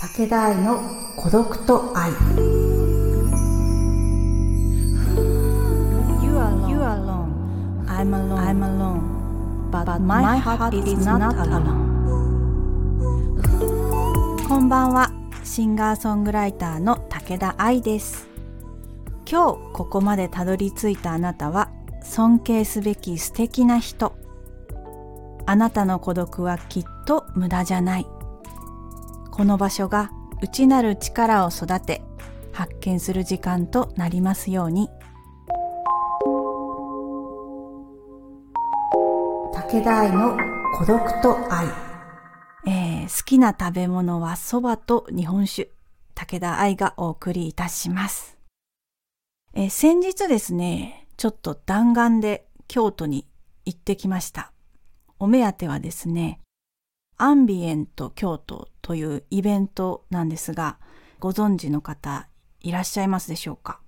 武田愛の孤独と愛 You are, you are alone. I'm alone. I'm alone. But, my, heart, is not alone. こんばんは。シンガーソングライターの武田愛です。今日ここまでたどり着いたあなたは尊敬すべき素敵な人。あなたの孤独はきっと無駄じゃない。この場所が内なる力を育て発見する時間となりますように。武田愛の孤独と愛えー好きな食べ物は蕎麦と日本酒。武田愛がお送りいたします。えー先日ですね、ちょっと弾丸で京都に行ってきました。お目当てはですね、アンビエント京都というイベントなんですが、ご存知の方いらっしゃいますでしょうか？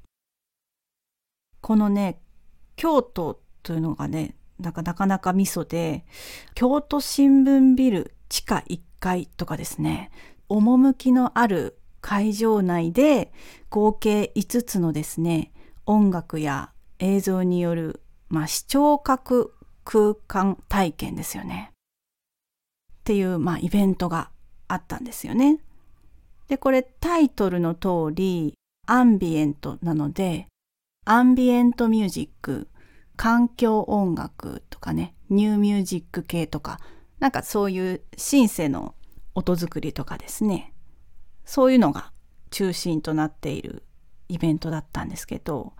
このね、京都というのがね、なかなかなかミソで、京都新聞ビル地下1階とかですね、趣のある会場内で合計5つのですね、音楽や映像による、まあ、視聴覚空間体験ですよね。っていう、まあ、イベントがあったんですよね。で、これタイトルの通り、アンビエントなので、アンビエントミュージック、環境音楽とかね、ニューミュージック系とか、なんかそういうシンセの音作りとかですね、そういうのが中心となっているイベントだったんですけど、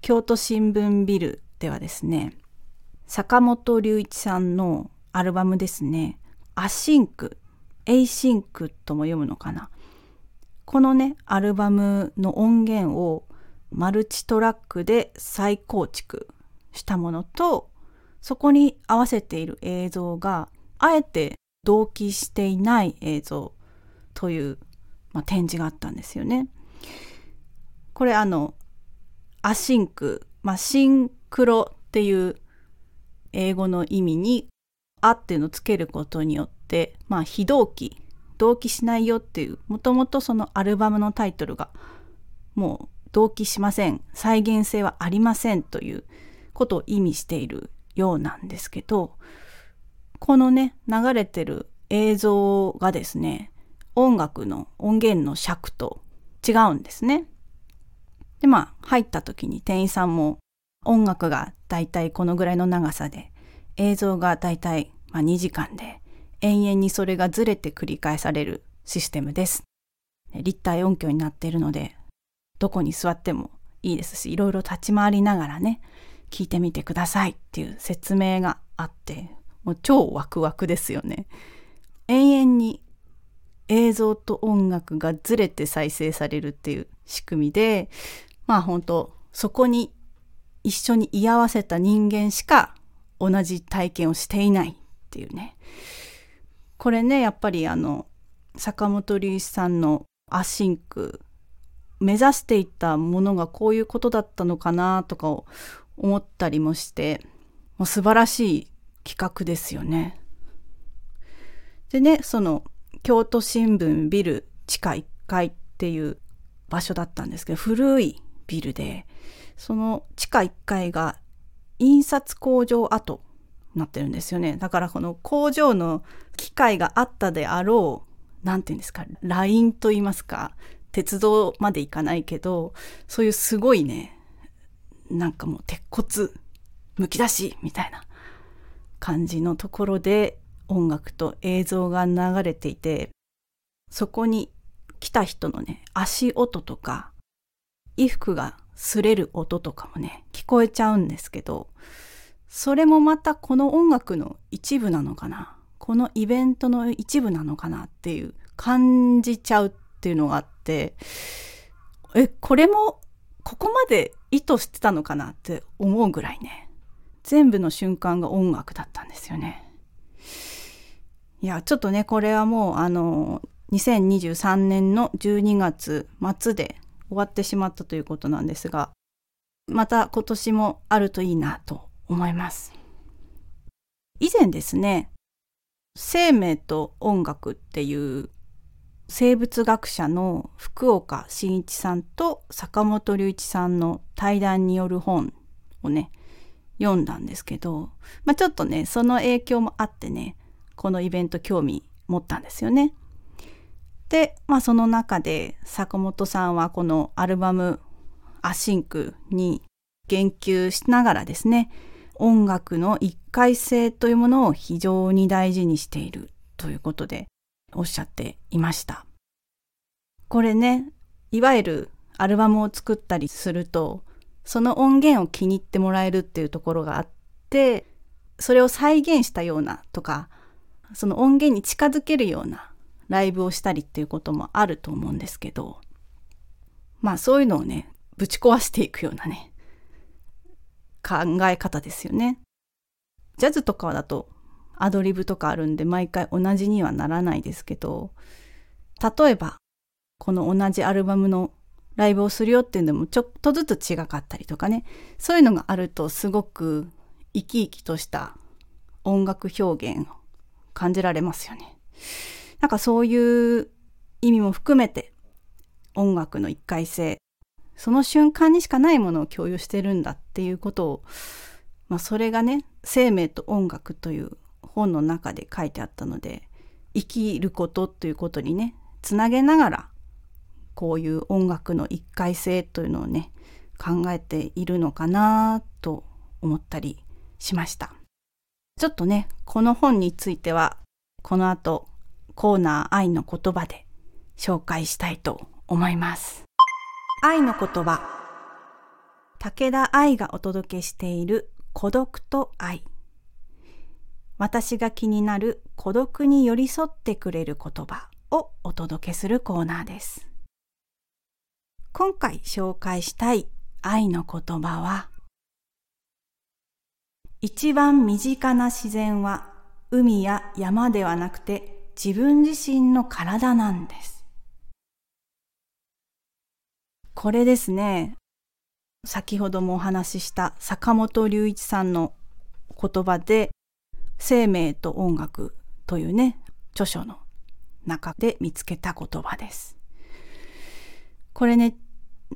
京都新聞ビルではですね、坂本龍一さんのアルバムですね、 async、async とも読むのかな。このね、アルバムの音源をマルチトラックで再構築したものと、そこに合わせている映像が、あえて同期していない映像という、まあ、展示があったんですよね。これあの、アシンク、まあ、シンクロっていう英語の意味に、あっていうのをつけることによって、まあ、非同期、同期しないよっていう、もともとそのアルバムのタイトルが、もう同期しません、再現性はありませんということを意味しているようなんですけど、このね、流れてる映像がですね、音楽の音源の尺と違うんですね。で、まあ、入った時に店員さんも音楽がだいたいこのぐらいの長さで、映像がだいたいまあ2時間で、延々にそれがずれて繰り返されるシステムです。立体音響になっているので、どこに座ってもいいですし、いろいろ立ち回りながらね、聞いてみてくださいっていう説明があって、もう超ワクワクですよね。延々に映像と音楽がずれて再生されるっていう仕組みで、まあ本当そこに一緒に居合わせた人間しか同じ体験をしていないっていうね。これね、やっぱりあの、坂本龍一さんのアシンク、目指していたものがこういうことだったのかなとかを思ったりもして、もう素晴らしい企画ですよね。でね、その京都新聞ビル地下1階っていう場所だったんですけど、古いビルで、その地下1階が印刷工場跡なってるんですよね。だからこの工場の機械があったであろう、なんていうんですか、ラインと言いますか、鉄道まで行かないけど、そういうすごいね、なんかもう鉄骨むき出しみたいな感じのところで音楽と映像が流れていて、そこに来た人のね、足音とか、衣服が擦れる音とかもね、聞こえちゃうんですけど、それもまたこの音楽の一部なのかな、このイベントの一部なのかなっていう感じちゃうっていうのがあって、え、これもここまで意図してたのかなって思うぐらいね、全部の瞬間が音楽だったんですよね。いや、ちょっとね、これはもうあの、2023年の12月末で終わってしまったということなんですが、また今年もあるといいなと思います。以前ですね、生命と音楽っていう生物学者の福岡伸一さんと坂本龍一さんの対談による本をね読んだんですけど、まあ、ちょっとねその影響もあってねこのイベント興味持ったんですよね。で、まあ、その中で坂本さんはこのアルバム「アシンク」に言及しながらですね音楽の一回性というものを非常に大事にしているということでおっしゃっていました。これね、いわゆるアルバムを作ったりすると、その音源を気に入ってもらえるっていうところがあって、それを再現したようなとか、その音源に近づけるようなライブをしたりっていうこともあると思うんですけど、まあそういうのをね、ぶち壊していくようなね、考え方ですよね。ジャズとかだとアドリブとかあるんで毎回同じにはならないですけど、例えばこの同じアルバムのライブをするよっていうのもちょっとずつ違かったりとかね、そういうのがあるとすごく生き生きとした音楽表現を感じられますよね。なんかそういう意味も含めて音楽の一回性、その瞬間にしかないものを共有してるんだっていうことを、まあそれがね、生命と音楽という本の中で書いてあったので生きることということにねつなげながらこういう音楽の一回性というのをね考えているのかなと思ったりしました。ちょっとねこの本についてはこの後コーナー愛の言葉で紹介したいと思います。愛の言葉武田愛がお届けしている孤独と愛私が気になる孤独に寄り添ってくれる言葉をお届けするコーナーです。今回紹介したい愛の言葉は、一番身近な自然は海や山ではなくて自分自身の体なんです。これですね、先ほどもお話しした坂本龍一さんの言葉で生命と音楽というね、著書の中で見つけた言葉です。これね、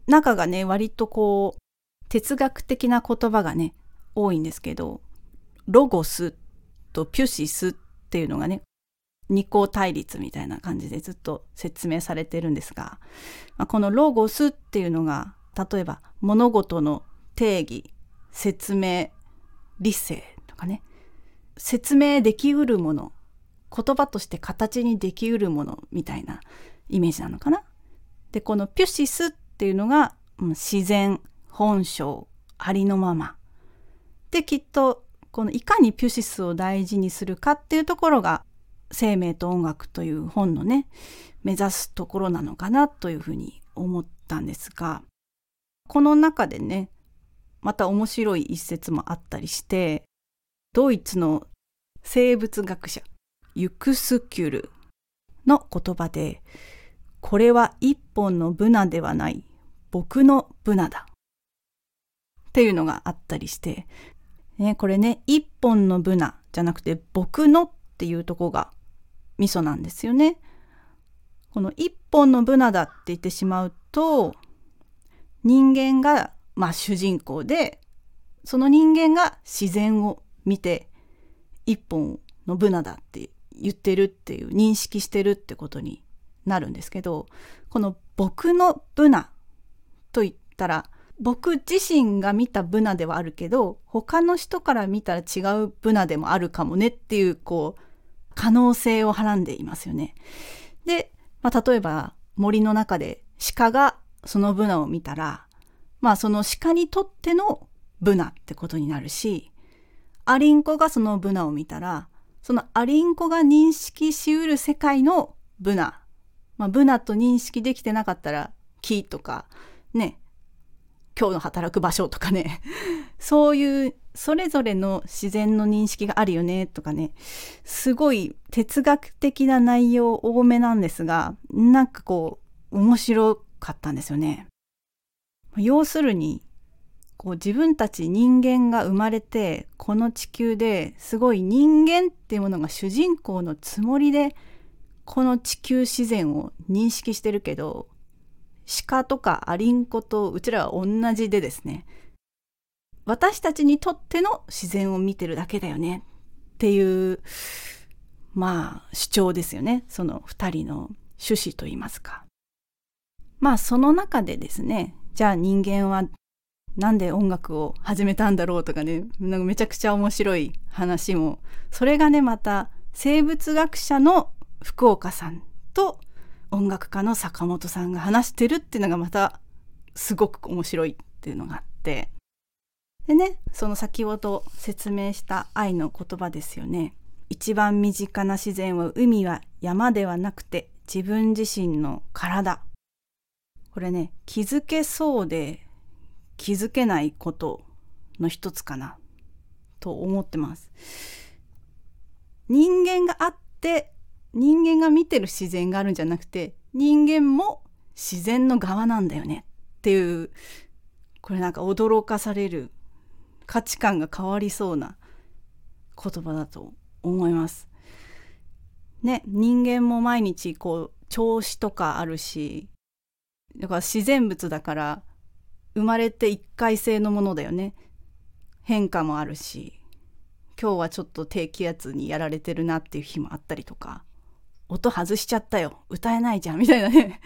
中がね、割とこう、哲学的な言葉がね、多いんですけど、ロゴスとピュシスっていうのがね、二項対立みたいな感じでずっと説明されてるんですが、まあ、このロゴスっていうのが、例えば物事の定義、説明、理性とかね、説明できうるもの言葉として形にできうるものみたいなイメージなのかな。でこのピュシスっていうのが、自然本性ありのまま。できっとこのいかにピュシスを大事にするかっていうところが「生命と音楽」という本のね目指すところなのかなというふうに思ったんですがこの中でねまた面白い一節もあったりしてドイツの生物学者ユクスキュルの言葉でこれは一本のブナではない僕のブナだっていうのがあったりして、ね、これね一本のブナじゃなくて僕のっていうとこがミソなんですよね。この一本のブナだって言ってしまうと人間がまあ主人公でその人間が自然を見て一本のブナだって言ってるっていう認識してるってことになるんですけどこの僕のブナと言ったら僕自身が見たブナではあるけど他の人から見たら違うブナでもあるかもねっていうこう可能性をはらんでいますよね。で、まあ、例えば森の中で鹿がそのブナを見たらまあその鹿にとってのブナってことになるしアリンコがそのブナを見たら、そのアリンコが認識しうる世界のブナ。まあ、ブナと認識できてなかったら、木とか、ね、今日の働く場所とかね、そういうそれぞれの自然の認識があるよねとかね、すごい哲学的な内容多めなんですが、なんかこう、面白かったんですよね。要するに、こう自分たち人間が生まれてこの地球ですごい人間っていうものが主人公のつもりでこの地球自然を認識してるけど鹿とかアリンコとうちらは同じでですね私たちにとっての自然を見てるだけだよね。っていうまあ主張ですよね。その2人の趣旨といいますか。まあその中でですねじゃあ人間はなんで音楽を始めたんだろうとかねなんかめちゃくちゃ面白い話も。それがねまた生物学者の福岡さんと音楽家の坂本さんが話してるっていうのがまたすごく面白いっていうのがあって。でねその先ほど説明した愛の言葉ですよね。一番身近な自然は海は山ではなくて自分自身の体。これね気づけそうで気づけないことの一つかな。と思ってます。人間があって人間が見てる自然があるんじゃなくて人間も自然の側なんだよね。っていうこれなんか驚かされる価値観が変わりそうな言葉だと思います。ね人間も毎日こう調子とかあるしだから自然物だから生まれて一回性のものだよね。変化もあるし今日はちょっと低気圧にやられてるなっていう日もあったりとか音外しちゃったよ。歌えないじゃん。みたいなね。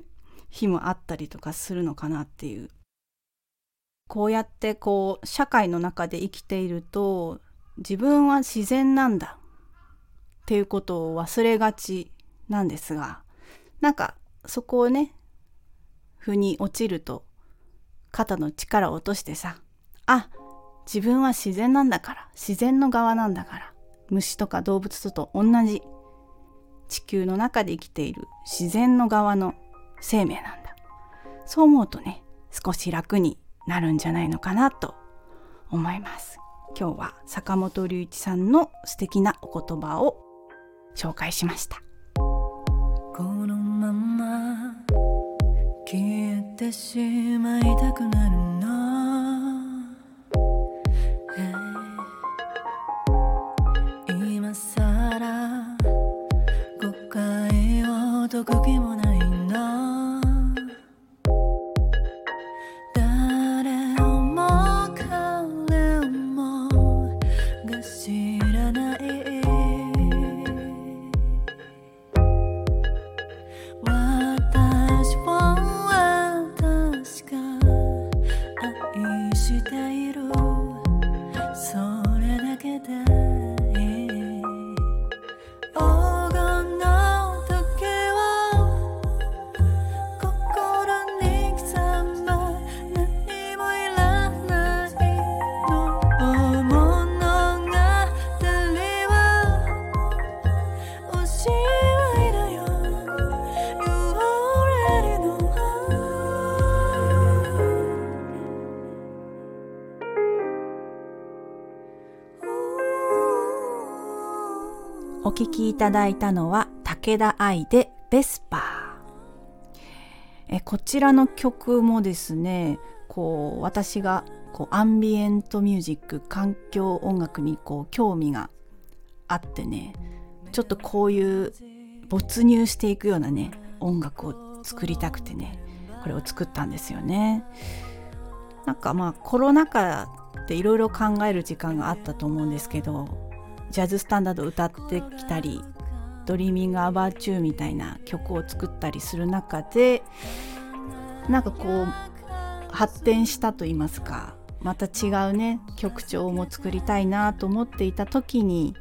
日もあったりとかするのかなっていう。こうやってこう社会の中で生きていると自分は自然なんだっていうことを忘れがちなんですがなんかそこをね腑に落ちると肩の力を落としてさあ自分は自然なんだから自然の側なんだから虫とか動物と同じ地球の中で生きている自然の側の生命なんだ。そう思うとね少し楽になるんじゃないのかなと思います。今日は坂本龍一さんの素敵なお言葉を紹介しました。このまま消えてしまいたくなるの、お聞きいただいたのは武田愛でベスパーえこちらの曲もですねこう私がこうアンビエントミュージック環境音楽にこう興味があってねちょっとこういう没入していくようなね音楽を作りたくてねこれを作ったんですよね。なんかまあコロナ禍っていろいろ考える時間があったと思うんですけどジャズスタンダードを歌ってきたり Dreaming About You みたいな曲を作ったりする中でなんかこう発展したと言いますかまた違うね曲調も作りたいなと思っていた時に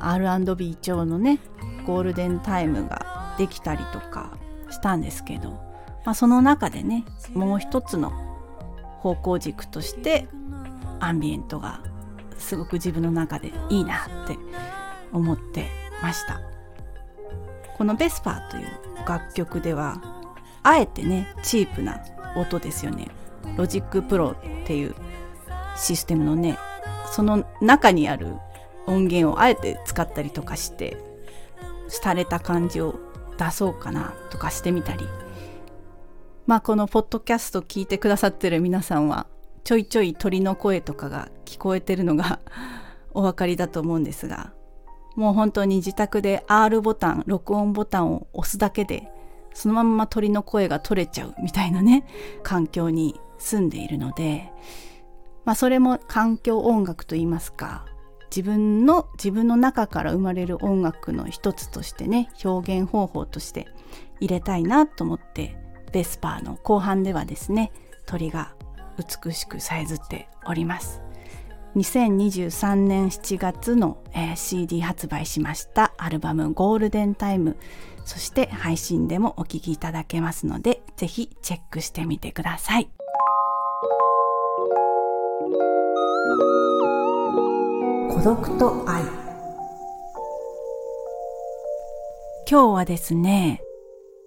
R&B 調のねゴールデンタイムができたりとかしたんですけど、まあ、その中でねもう一つの方向軸としてアンビエントがすごく自分の中でいいなって思ってました。この「Vesper」という楽曲ではあえてねチープな音ですよね。 Logic Pro っていうシステムのねその中にある音源をあえて使ったりとかして廃れた感じを出そうかなとかしてみたり。まあこのポッドキャスト聞いてくださってる皆さんはちょいちょい鳥の声とかが聞こえてるのが お分かりだと思うんですがもう本当に自宅で R ボタン、録音ボタンを押すだけで、そのまま鳥の声が取れちゃうみたいなね、環境に住んでいるので、まあそれも環境音楽と言いますか、自分の自分の中から生まれる音楽の一つとしてね表現方法として入れたいなと思ってベスパーの後半ではですね鳥が美しくさえずっております。2023年7月の、え CD 発売しましたアルバムゴールデンタイム。そして配信でもお聴きいただけますのでぜひチェックしてみてください。孤独と愛。今日はですね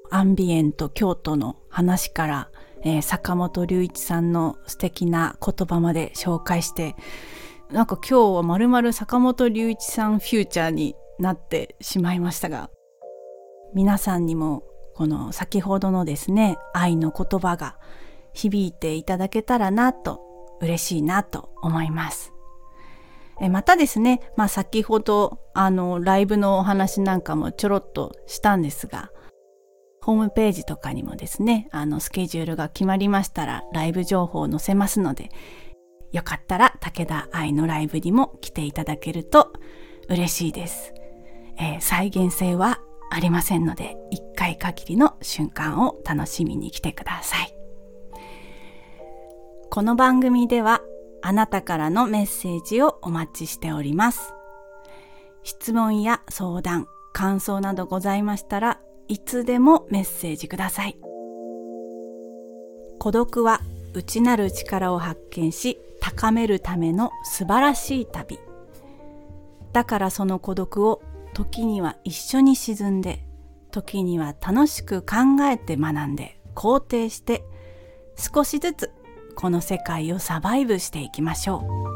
アンビエント京都の話から、えー坂本龍一さんの素敵な言葉まで紹介してなんか今日はまるまる坂本龍一さんフューチャーになってしまいましたが皆さんにもこの先ほどのですね愛の言葉が響いていただけたらなと嬉しいなと思います。えまたですね、まあ先ほどあのライブのお話なんかもちょろっとしたんですが、ホームページとかにもですね、あのスケジュールが決まりましたらライブ情報を載せますので、よかったら武田愛のライブにも来ていただけると嬉しいです。えー再現性はありませんので、一回限りの瞬間を楽しみに来てください。この番組ではあなたからのメッセージをお待ちしております。質問や相談、感想などございましたらいつでもメッセージください。孤独は内なる力を発見し高めるための素晴らしい旅。だからその孤独を時には一緒に沈んで、時には楽しく考えて学んで肯定して少しずつこの世界をサバイブしていきましょう。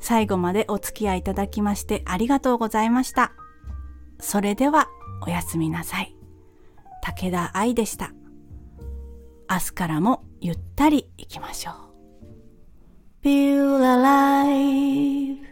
最後までお付き合いいただきましてありがとうございました。それではおやすみなさい。武田愛でした。明日からもゆったりいきましょう。Feel alive